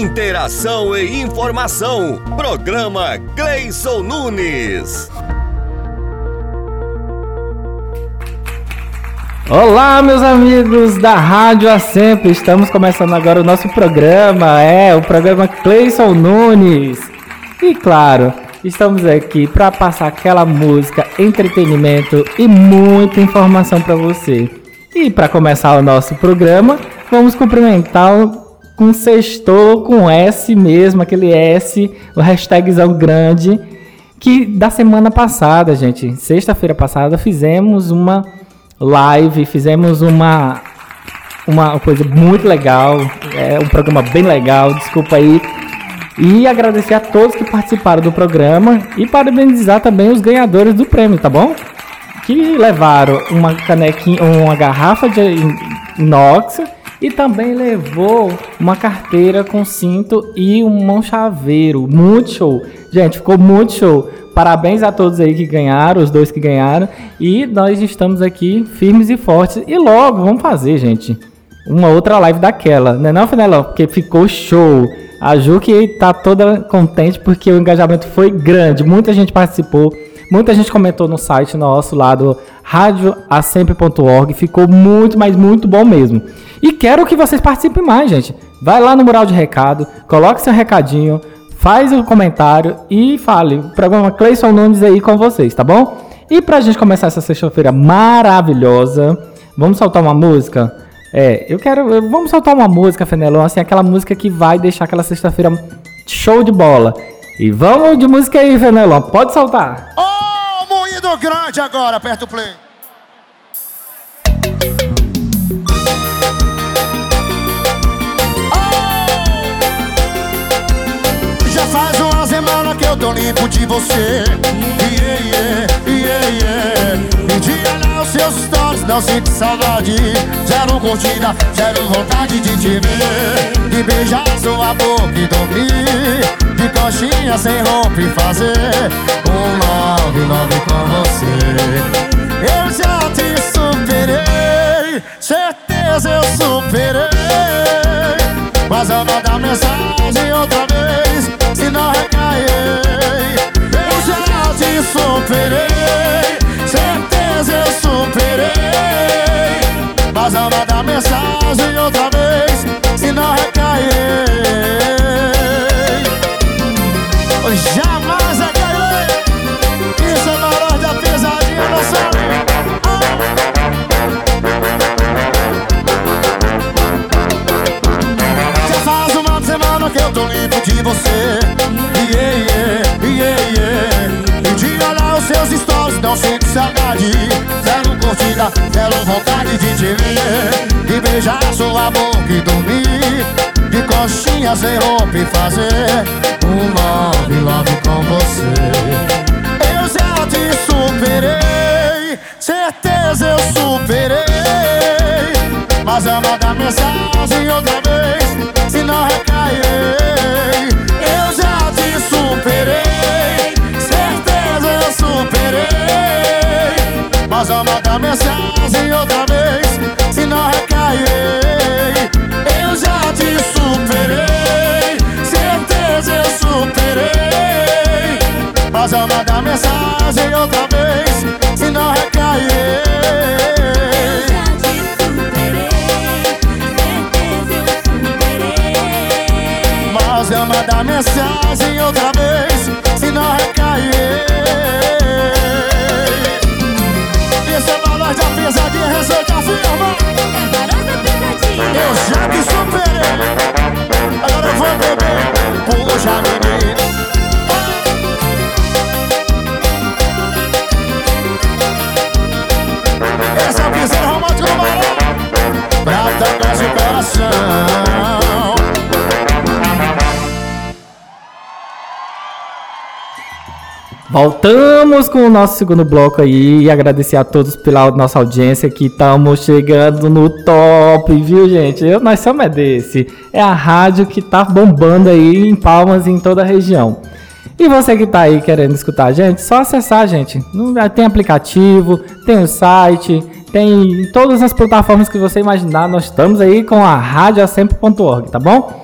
Interação e informação. Programa Gleison Nunes. Olá, meus amigos da Rádio A Sempre. Estamos começando agora o nosso programa, é o programa Cleison Nunes. E claro, estamos aqui para passar aquela música, entretenimento e muita informação para você. E para começar o nosso programa, vamos cumprimentar com sextou com S mesmo, aquele S, o hashtagzão grande que da semana passada, gente, sexta-feira passada fizemos uma live, fizemos uma uma coisa muito legal, é um programa bem legal, desculpa aí. E agradecer a todos que participaram do programa e parabenizar também os ganhadores do prêmio, tá bom? Que levaram uma canequinha, uma garrafa de inox e também levou uma carteira com cinto e um mão chaveiro. Muito show. Gente, ficou muito show. Parabéns a todos aí que ganharam, os dois que ganharam. E nós estamos aqui firmes e fortes. E logo, vamos fazer, gente, uma outra live daquela, né não, Fenelão? Porque ficou show. A Ju que tá toda contente porque o engajamento foi grande. Muita gente participou. Muita gente comentou no site nosso lá do radioacempre.org. Ficou muito, mas muito bom mesmo. E quero que vocês participem mais, gente. Vai lá no mural de recado, coloque seu recadinho, faz o um comentário e fale. O programa Cleison Nunes aí com vocês, tá bom? E pra gente começar essa sexta-feira maravilhosa, vamos soltar uma música? É, eu quero. Vamos soltar uma música, Fenelon, assim, aquela música que vai deixar aquela sexta-feira show de bola. E vamos de música aí, Fenelon, pode soltar. Oh, moído grande agora, aperta o play. eu tô limpo de você yeah, yeah, yeah, yeah. Olhar os seus stories, não sinto saudade. Zero curtida, zero vontade de te ver. De beijar sua boca e dormir. De coxinha sem roupa e fazer Um love, love com você. Eu já te superei Certeza eu superei. Mas eu vou dar mensagem outra vez Se não eu já te superei Certeza eu superei. Mas ao mandar mensagem outra vez Se não recair. Jamais Curtida, zero vontade de te ver De beijar sua boca e dormir De coxinha sem roupa e fazer Um love, love com você. Eu já te superei Certeza eu superei Mas eu mandar mensagem outra vez Se não recairei Eu já te superei mas vou mandar mensagem outra vez Se não recairei Eu já te superei Certeza eu superei. Mas vou mandar mensagem outra vez Se não recairei Eu já te superei Certeza eu superei. Mas eu mandar mensagem outra vez coração Voltamos com o nosso segundo bloco aí e agradecer a todos pela nossa audiência que estamos chegando no top, viu gente? Eu, nós somos é desse. É a rádio que tá bombando aí em Palmas em toda a região. E você que tá aí querendo escutar a gente, só acessar, gente. Tem aplicativo, tem o site, tem todas as plataformas que você imaginar. Nós estamos aí com a radioacempre.org, tá bom?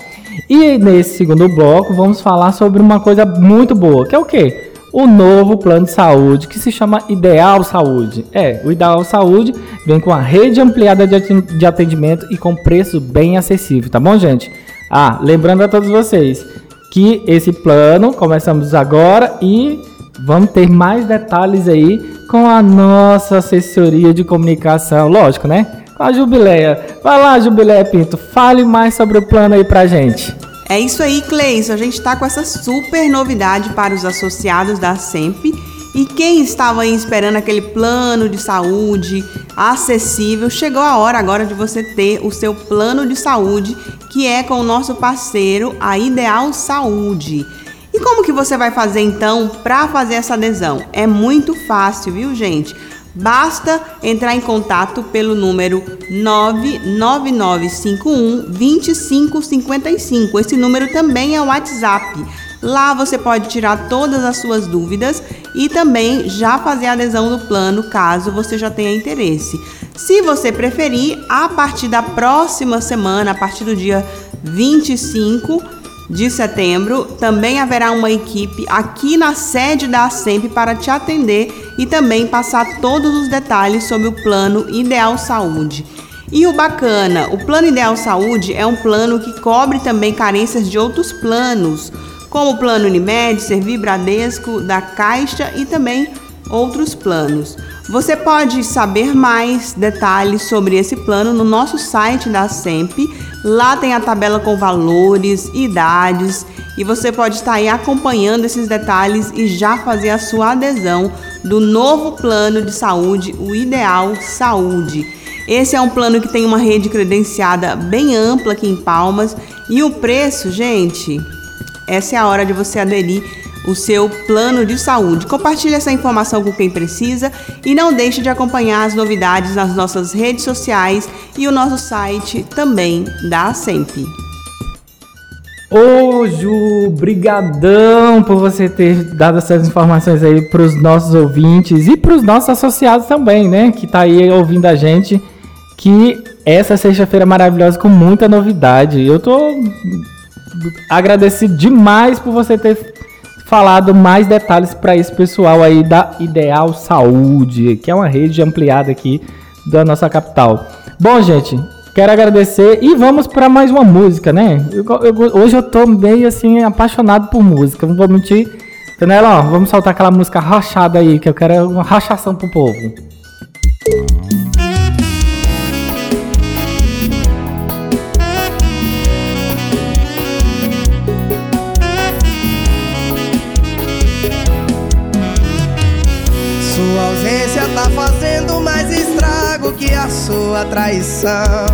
E nesse segundo bloco vamos falar sobre uma coisa muito boa, que é o quê? O novo plano de saúde que se chama Ideal Saúde. É, o Ideal Saúde vem com a rede ampliada de atendimento e com preço bem acessível, tá bom, gente? Ah, lembrando a todos vocês que esse plano começamos agora e vamos ter mais detalhes aí com a nossa assessoria de comunicação, lógico, né? Com a Jubileia. Vai lá, Jubileia Pinto, fale mais sobre o plano aí pra gente. É isso aí, Cleison. A gente está com essa super novidade para os associados da SEMP. E quem estava aí esperando aquele plano de saúde acessível, chegou a hora agora de você ter o seu plano de saúde, que é com o nosso parceiro, a Ideal Saúde. E como que você vai fazer então para fazer essa adesão? É muito fácil, viu, gente? Basta entrar em contato pelo número 99951 2555. Esse número também é o WhatsApp. Lá você pode tirar todas as suas dúvidas e também já fazer a adesão no plano, caso você já tenha interesse. Se você preferir, a partir da próxima semana, a partir do dia 25, de setembro, também haverá uma equipe aqui na sede da ASEMP para te atender e também passar todos os detalhes sobre o Plano Ideal Saúde. E o bacana, o Plano Ideal Saúde é um plano que cobre também carências de outros planos, como o Plano Unimed, Servir Bradesco, da Caixa e também outros planos. Você pode saber mais detalhes sobre esse plano no nosso site da SEMP. Lá tem a tabela com valores, idades e você pode estar aí acompanhando esses detalhes e já fazer a sua adesão do novo plano de saúde, o Ideal Saúde. Esse é um plano que tem uma rede credenciada bem ampla aqui em Palmas e o preço, gente, essa é a hora de você aderir o seu plano de saúde. Compartilhe essa informação com quem precisa e não deixe de acompanhar as novidades nas nossas redes sociais e o nosso site também da SEMP. Ô Ju, brigadão por você ter dado essas informações aí para os nossos ouvintes e para os nossos associados também, né? Que tá aí ouvindo a gente. Que essa sexta-feira maravilhosa com muita novidade. Eu tô agradecido demais por você ter falado mais detalhes para esse pessoal aí da Ideal Saúde, que é uma rede ampliada aqui da nossa capital. Bom, gente, quero agradecer e vamos para mais uma música, né? Eu, eu, hoje eu tô meio assim apaixonado por música, não vou mentir. Canela, vamos soltar aquela música rachada aí, que eu quero uma rachação pro povo. Sua traição.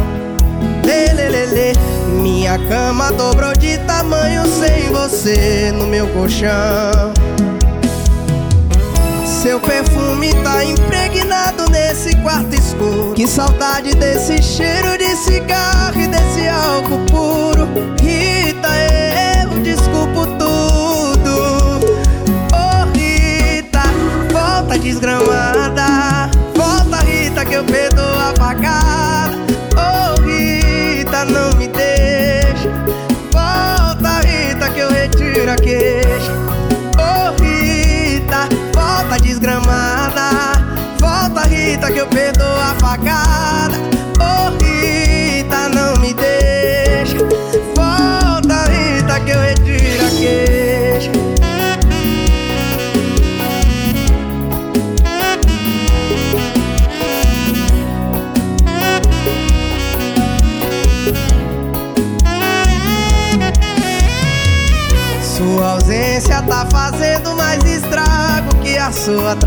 Lelelele, minha cama dobrou de tamanho sem você no meu colchão. Seu perfume tá impregnado nesse quarto escuro. Que saudade desse cheiro de cigarro e desse álcool puro. Rita, queixa. Oh, Rita, volta desgramada. Volta, Rita, que eu perdoo a facada.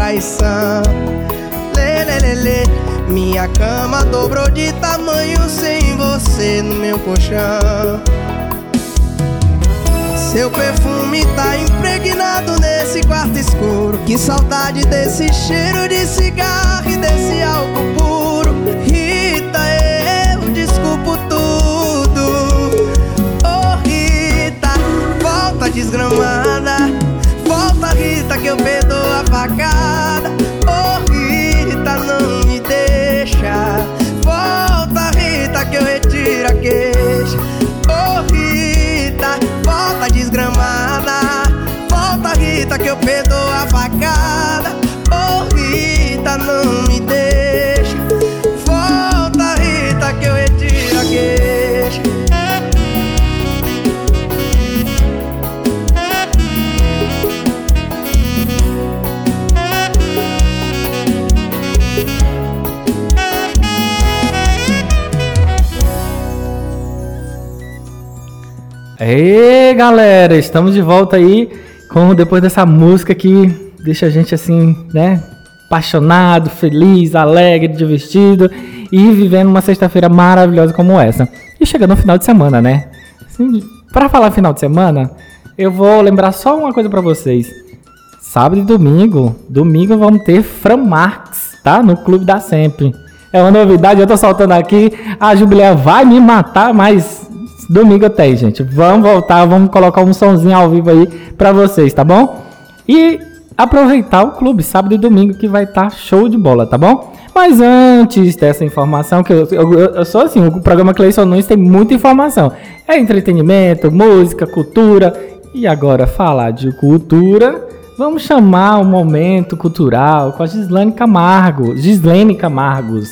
Traição. Lelelele, minha cama dobrou de tamanho sem você no meu colchão. Seu perfume tá impregnado nesse quarto escuro. Que saudade desse cheiro de cigarro e desse álcool puro. Ei, galera, estamos de volta aí com depois dessa música que deixa a gente assim, né, apaixonado, feliz, alegre, divertido e vivendo uma sexta-feira maravilhosa como essa. E chegando no final de semana, né? Assim, para falar final de semana, eu vou lembrar só uma coisa para vocês. Sábado e domingo, domingo vamos ter Fran Marx, tá? No Clube da Sempre. É uma novidade, eu tô soltando aqui, a Jubileia vai me matar, mas Domingo tem, gente. Vamos voltar, vamos colocar um sonzinho ao vivo aí pra vocês, tá bom? E aproveitar o clube, sábado e domingo, que vai estar tá show de bola, tá bom? Mas antes dessa informação, que eu, eu, eu sou assim, o programa Cleison Nunes tem muita informação. É entretenimento, música, cultura. E agora falar de cultura, vamos chamar o momento cultural com a Gislane Camargo, Gislene Camargos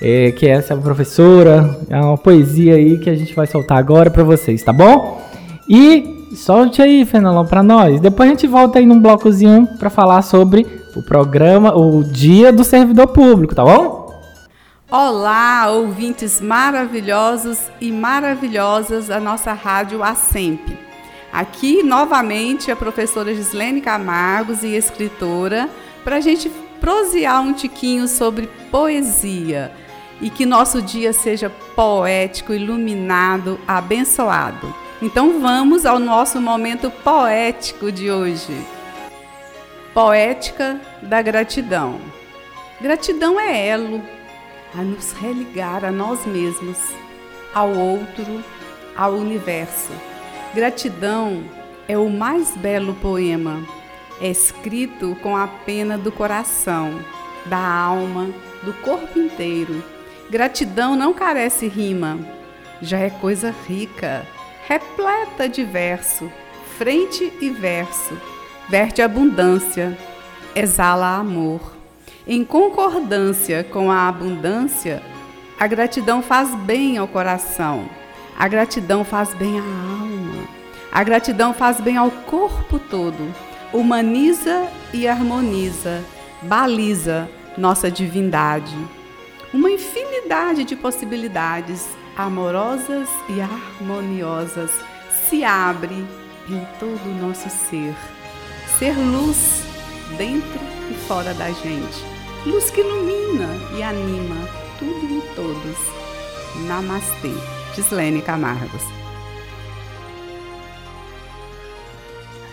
é, que é essa professora. É uma poesia aí que a gente vai soltar agora para vocês, tá bom? E solte aí, Fenelon, para nós. Depois a gente volta aí num blocozinho para falar sobre o programa, o Dia do Servidor Público, tá bom? Olá, ouvintes maravilhosos e maravilhosas da nossa rádio ASEMP. Aqui novamente a professora Gislene Camargos e escritora para a gente prosear um tiquinho sobre poesia e que nosso dia seja poético, iluminado, abençoado. Então vamos ao nosso momento poético de hoje. Poética da gratidão. Gratidão é elo a nos religar a nós mesmos, ao outro, ao universo. Gratidão é o mais belo poema, é escrito com a pena do coração, da alma, do corpo inteiro Gratidão não carece rima, já é coisa rica, repleta de verso, frente e verso, verte abundância, exala amor. Em concordância com a abundância, a gratidão faz bem ao coração, a gratidão faz bem à alma, a gratidão faz bem ao corpo todo, humaniza e harmoniza, baliza nossa divindade uma infinidade de possibilidades amorosas e harmoniosas se abre em todo o nosso ser. Ser luz dentro e fora da gente. Luz que ilumina e anima tudo e todos. Namastê. Gislene Camargos.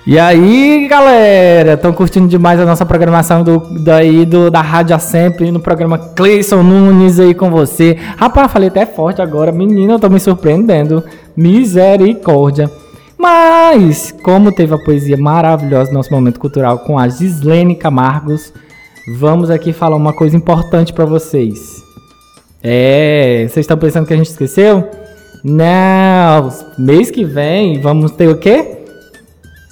E aí, galera, estão curtindo demais a nossa programação do, daí do, da Rádio Sempre no programa Cleison Nunes aí com você. Rapaz, falei até forte agora, menina, eu tô me surpreendendo. Misericórdia. Mas, como teve a poesia maravilhosa no nosso momento cultural com a Gislene Camargos, vamos aqui falar uma coisa importante para vocês. É, vocês estão pensando que a gente esqueceu? Não, mês que vem vamos ter o quê?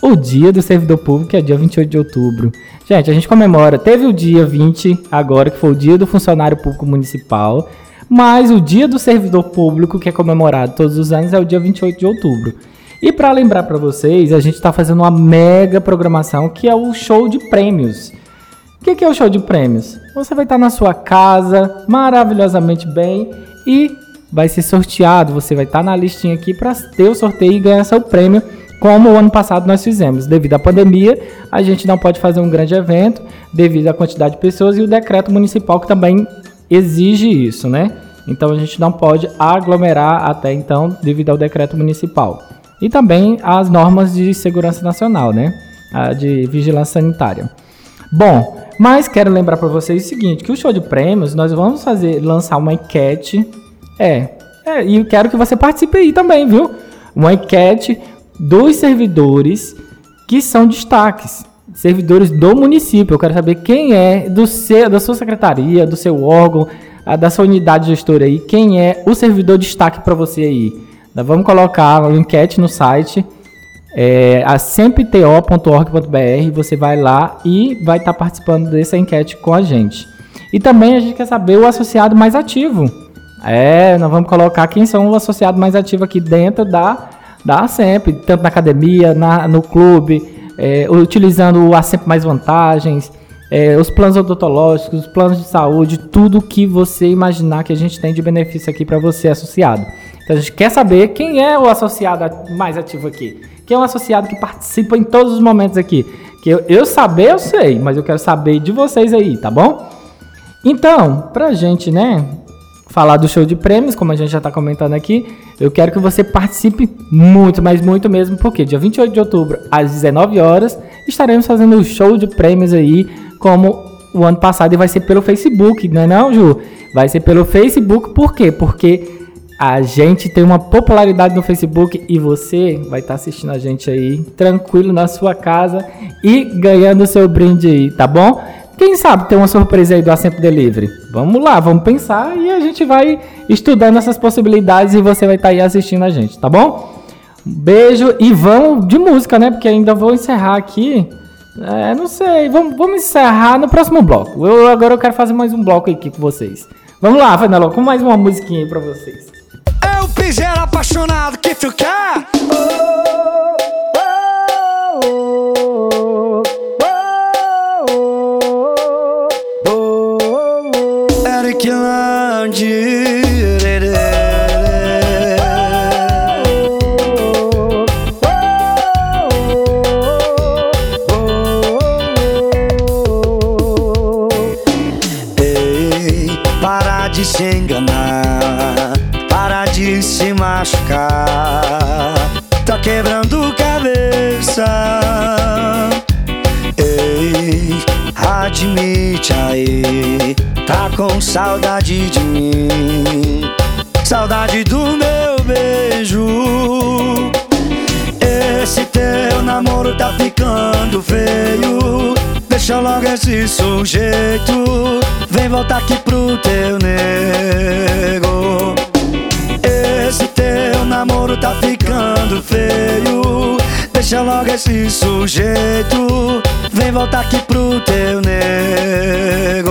O dia do servidor público, que é dia 28 de outubro. Gente, a gente comemora, teve o dia 20 agora, que foi o dia do funcionário público municipal, mas o dia do servidor público, que é comemorado todos os anos, é o dia 28 de outubro. E para lembrar para vocês, a gente está fazendo uma mega programação que é o show de prêmios. O que, que é o show de prêmios? Você vai estar na sua casa, maravilhosamente bem, e vai ser sorteado. Você vai estar na listinha aqui para ter o sorteio e ganhar seu prêmio como o ano passado nós fizemos. Devido à pandemia, a gente não pode fazer um grande evento devido à quantidade de pessoas e o decreto municipal que também exige isso, né? Então a gente não pode aglomerar até então devido ao decreto municipal. E também as normas de segurança nacional, né? A de vigilância sanitária. Bom, mas quero lembrar para vocês o seguinte, que o show de prêmios nós vamos fazer lançar uma enquete. É, é e quero que você participe aí também, viu? Uma enquete dos servidores que são destaques, servidores do município. Eu quero saber quem é do seu, da sua secretaria, do seu órgão, da sua unidade gestora aí, quem é o servidor destaque para você aí. Nós vamos colocar uma enquete no site é, a sempto.org.br, você vai lá e vai estar tá participando dessa enquete com a gente. E também a gente quer saber o associado mais ativo. É, nós vamos colocar quem são o associado mais ativo aqui dentro da Dá sempre, tanto na academia, na, no clube, é, utilizando o sempre Mais Vantagens, é, os planos odontológicos, os planos de saúde, tudo que você imaginar que a gente tem de benefício aqui para você associado. Então a gente quer saber quem é o associado mais ativo aqui. Quem é o associado que participa em todos os momentos aqui. Que eu, eu saber, eu sei, mas eu quero saber de vocês aí, tá bom? Então, pra gente, né, falar do show de prêmios, como a gente já está comentando aqui, eu quero que você participe muito, mas muito mesmo, porque dia 28 de outubro, às 19 horas, estaremos fazendo o show de prêmios aí, como o ano passado, e vai ser pelo Facebook, não é não, Ju? Vai ser pelo Facebook, por quê? Porque a gente tem uma popularidade no Facebook e você vai estar tá assistindo a gente aí, tranquilo na sua casa e ganhando seu brinde aí, tá bom? Quem sabe ter uma surpresa aí do Assento Delivery? Vamos lá, vamos pensar e a gente vai estudando essas possibilidades e você vai estar tá aí assistindo a gente, tá bom? beijo e vamos de música, né? Porque ainda vou encerrar aqui. É, não sei, vamos, vamos encerrar no próximo bloco. Eu, agora eu quero fazer mais um bloco aqui com vocês. Vamos lá, Fernando, com mais uma musiquinha aí pra vocês. Eu fiz apaixonado que tu. Saudade de mim. Saudade do meu beijo. Esse teu namoro tá ficando feio. Deixa logo esse sujeito. Vem voltar aqui pro teu nego. Esse teu namoro tá ficando feio Deixa logo esse sujeito Vem voltar aqui pro teu nego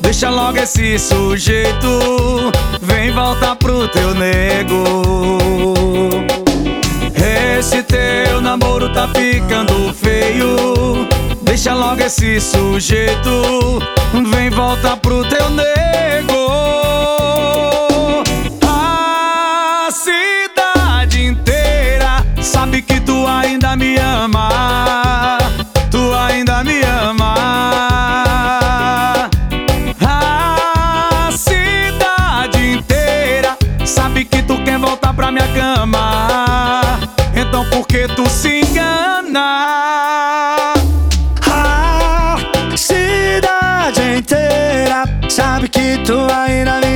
Deixa logo esse sujeito. Vem voltar pro teu nego. Esse teu namoro tá ficando feio. Deixa logo esse sujeito. Vem voltar pro teu nego sabe que tu ainda me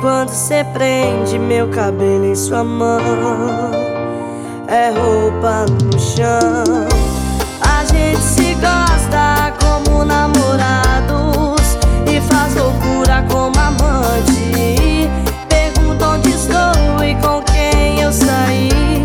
quando você prende meu cabelo em sua mão, é roupa no chão. A gente se gosta como namorados e faz loucura como amante. Pergunta onde estou e com quem eu saí,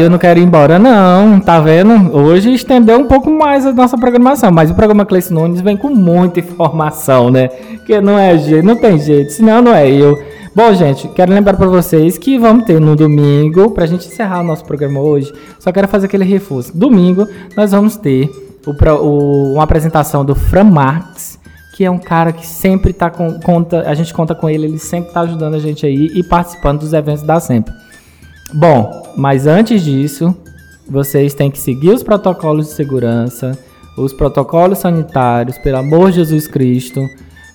Eu não quero ir embora não, tá vendo? Hoje estendeu um pouco mais a nossa programação, mas o programa Cleiton Nunes vem com muita informação, né? Que não é jeito, não tem jeito, senão não é eu. Bom, gente, quero lembrar pra vocês que vamos ter no domingo, pra gente encerrar o nosso programa hoje, só quero fazer aquele reforço. Domingo nós vamos ter o, o- uma apresentação do Fran Marx, que é um cara que sempre tá com conta, a gente conta com ele, ele sempre tá ajudando a gente aí e participando dos eventos da Sempre. Bom, mas antes disso, vocês têm que seguir os protocolos de segurança, os protocolos sanitários, pelo amor de Jesus Cristo.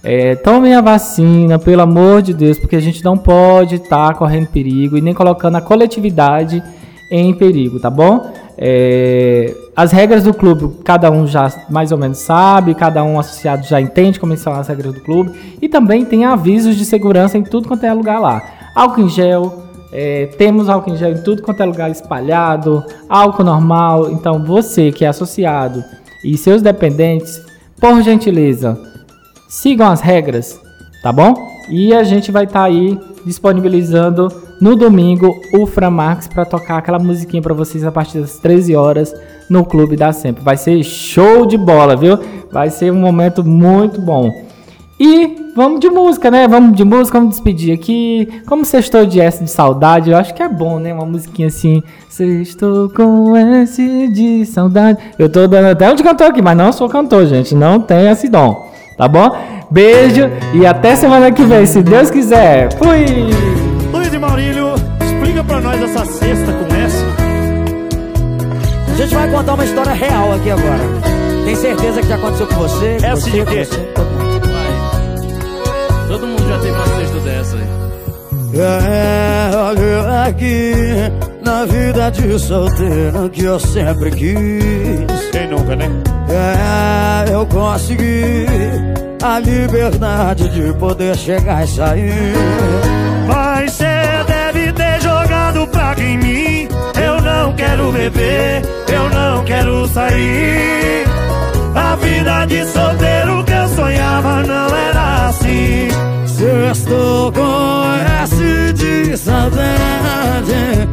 É, tomem a vacina, pelo amor de Deus, porque a gente não pode estar correndo perigo e nem colocando a coletividade em perigo, tá bom? É, as regras do clube, cada um já mais ou menos sabe, cada um associado já entende como são as regras do clube. E também tem avisos de segurança em tudo quanto é lugar lá. Álcool em gel, é, temos álcool em gel em tudo quanto é lugar espalhado, álcool normal. Então você que é associado e seus dependentes, por gentileza, sigam as regras, tá bom? E a gente vai estar aí disponibilizando no domingo o Framax para tocar aquela musiquinha para vocês a partir das 13 horas no Clube da Sempre. Vai ser show de bola, viu? Vai ser um momento muito bom. E vamos de música, né? Vamos de música, vamos despedir aqui. Como sextou de S de saudade, eu acho que é bom, né? Uma musiquinha assim. Sextou com S de saudade. Eu tô dando até um de cantor aqui, mas não sou cantor, gente. Não tenho esse dom, tá bom? Beijo e até semana que vem, se Deus quiser. Fui! Luiz e Maurílio, explica pra nós essa cesta com S. A gente vai contar uma história real aqui agora. Tem certeza que já aconteceu com você? Com Essa você, de com quê? você, todo mundo. Todo mundo já teve uma cesta dessa aí. É, olha aqui, na vida de solteiro que eu sempre quis. Quem nunca, né? É, eu consegui a liberdade de poder chegar e sair. Mas cê deve ter jogado praga em mim. Eu não quero beber, eu não quero sair. A vida de solteiro que eu sonhava não era assim. Estou com S de saudade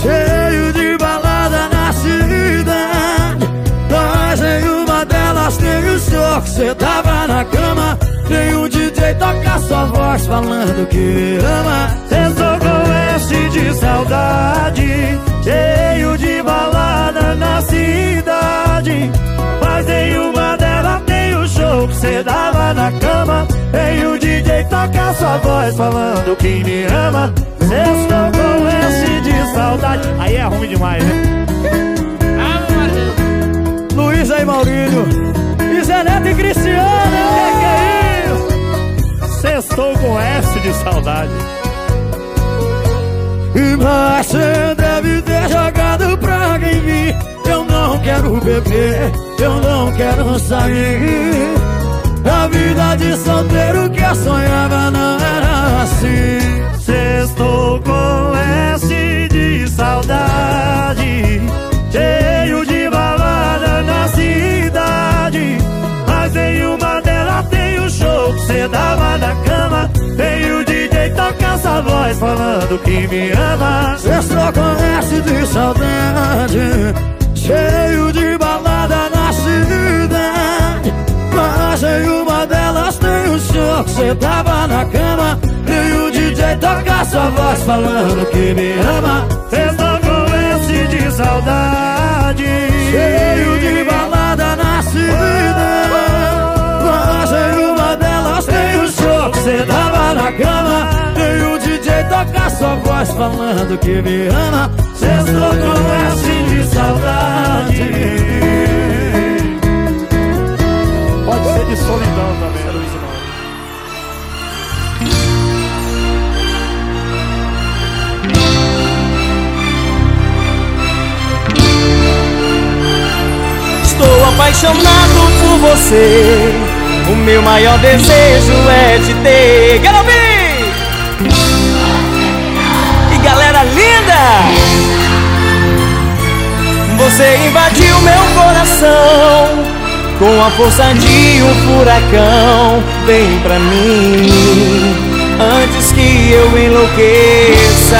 Cheio de balada na cidade Mas em uma delas tem o show que cê tava na cama Tem um DJ tocar sua voz falando que ama Estou com S de saudade Cheio de balada na cidade Mas em uma delas tem o show que cê dava na cama. Tem o DJ tocar sua voz falando que me ama. Estou com S de saudade. Aí é ruim demais, né? Luiz e Maurílio. E Zé e Cristiano. Que que é isso? Sextou com S de saudade. Mas quero beber, eu não quero sair. A vida de solteiro que eu sonhava não era assim. Sextou com S de saudade Cheio de balada na cidade. Mas em uma delas tem o show que cê dava na cama. Tem o DJ tocar essa voz falando que me ama. Sextou com S de saudade Cheio de balada na cidade Mas em uma delas tem o show que cê tava na cama. E o DJ toca sua voz falando que me ama. Sextou com S de saudade. Cheio de balada na cidade Mas em uma delas tem o show que cê tava na cama. E o DJ toca sua voz falando que me ama. Sextou com S de saudade Pode ser de solidão também, Luiz. Estou apaixonado por você. O meu maior desejo é te ter. Quero ouvir! E galera linda! Você invadiu meu coração com a força de um furacão. Vem pra mim antes que eu enlouqueça.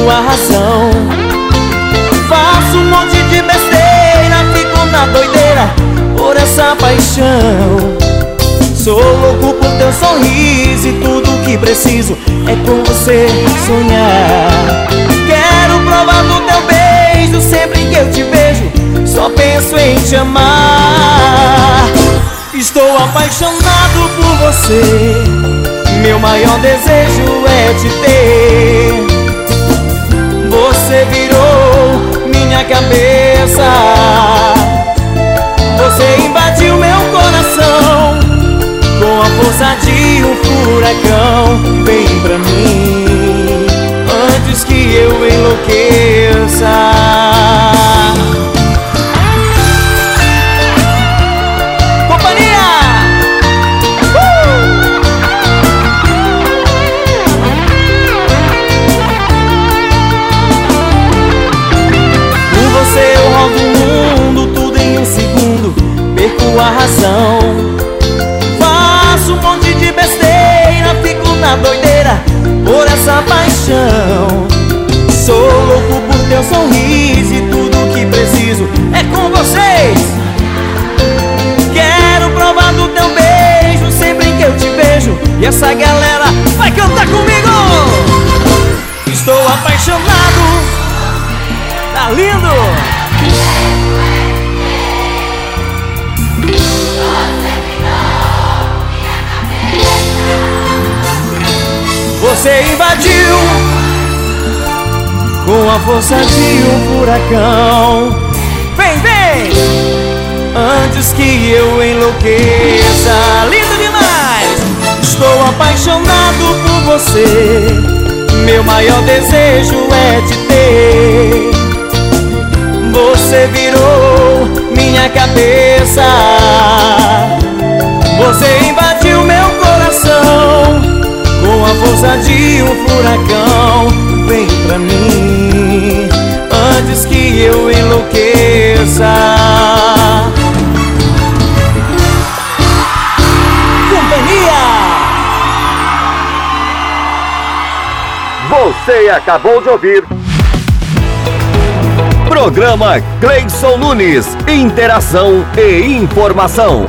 Perco a razão. Faço um monte de besteira, fico na doideira por essa paixão. Sou louco por teu sorriso e tudo que preciso é com você sonhar. Quero provar do teu beijo sempre que eu te vejo, só penso em te amar. Estou apaixonado por você. Meu maior desejo é te ter. Você virou minha cabeça. Você invadiu meu coração com a força de um furacão. Vem pra mim antes que eu enlouqueça. Você invadiu com a força de um furacão. Vem, vem! Antes que eu enlouqueça. Lindo demais! Estou apaixonado por você. Meu maior desejo é te ter. Você virou minha cabeça. Você invadiu meu coração com a força de um furacão. Vem pra mim antes que eu enlouqueça. Companhia! Você acabou de ouvir. Programa Cleison Nunes. Interação e informação.